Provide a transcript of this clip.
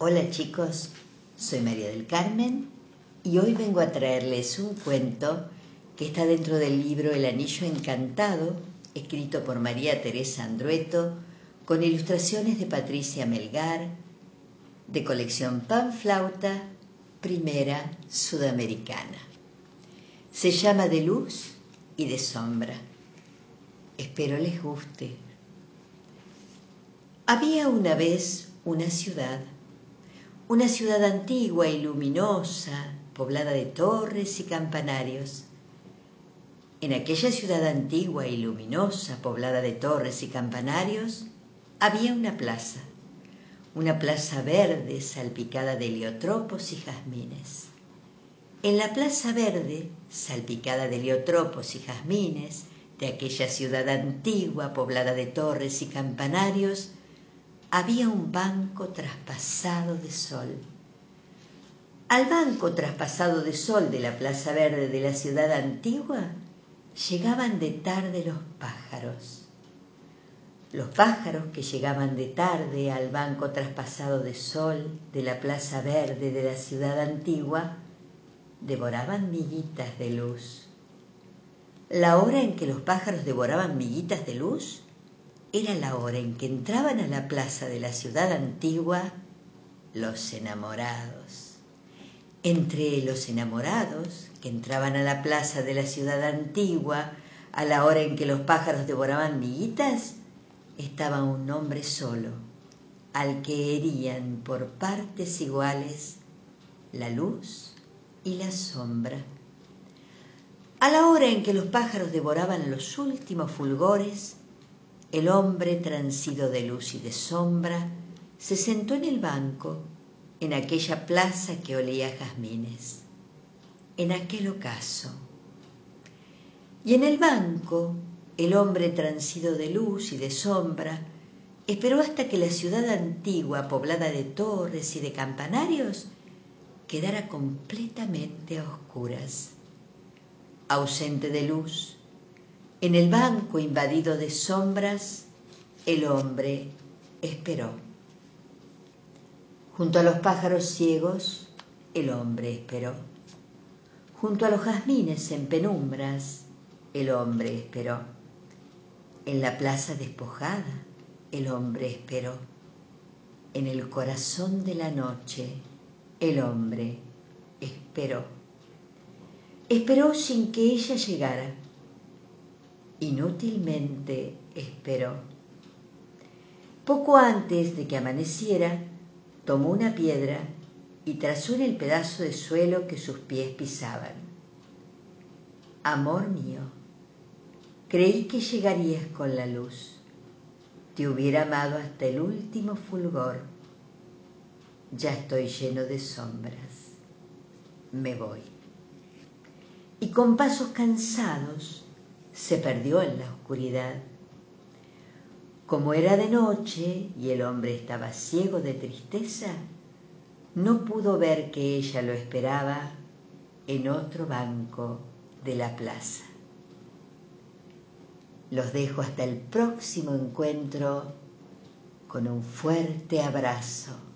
Hola chicos, soy María del Carmen y hoy vengo a traerles un cuento que está dentro del libro El Anillo Encantado, escrito por María Teresa Andrueto, con ilustraciones de Patricia Melgar, de colección Panflauta, primera sudamericana. Se llama De Luz y de Sombra. Espero les guste. Había una vez una ciudad una ciudad antigua y luminosa, poblada de torres y campanarios. En aquella ciudad antigua y luminosa, poblada de torres y campanarios, había una plaza, una plaza verde salpicada de heliotropos y jazmines. En la plaza verde, salpicada de heliotropos y jazmines, de aquella ciudad antigua poblada de torres y campanarios, había un banco traspasado de sol. Al banco traspasado de sol de la Plaza Verde de la ciudad antigua llegaban de tarde los pájaros. Los pájaros que llegaban de tarde al banco traspasado de sol de la Plaza Verde de la ciudad antigua devoraban miguitas de luz. La hora en que los pájaros devoraban miguitas de luz era la hora en que entraban a la plaza de la ciudad antigua los enamorados. Entre los enamorados que entraban a la plaza de la ciudad antigua a la hora en que los pájaros devoraban miguitas, estaba un hombre solo, al que herían por partes iguales la luz y la sombra. A la hora en que los pájaros devoraban los últimos fulgores, el hombre transido de luz y de sombra se sentó en el banco en aquella plaza que olía a jazmines, en aquel ocaso. Y en el banco el hombre transido de luz y de sombra esperó hasta que la ciudad antigua, poblada de torres y de campanarios, quedara completamente a oscuras, ausente de luz en el banco invadido de sombras, el hombre esperó. Junto a los pájaros ciegos, el hombre esperó. Junto a los jazmines en penumbras, el hombre esperó. En la plaza despojada, el hombre esperó. En el corazón de la noche, el hombre esperó. Esperó sin que ella llegara Inútilmente esperó. Poco antes de que amaneciera, tomó una piedra y trazó en el pedazo de suelo que sus pies pisaban. Amor mío, creí que llegarías con la luz. Te hubiera amado hasta el último fulgor. Ya estoy lleno de sombras. Me voy. Y con pasos cansados, se perdió en la oscuridad. Como era de noche y el hombre estaba ciego de tristeza, no pudo ver que ella lo esperaba en otro banco de la plaza. Los dejo hasta el próximo encuentro con un fuerte abrazo.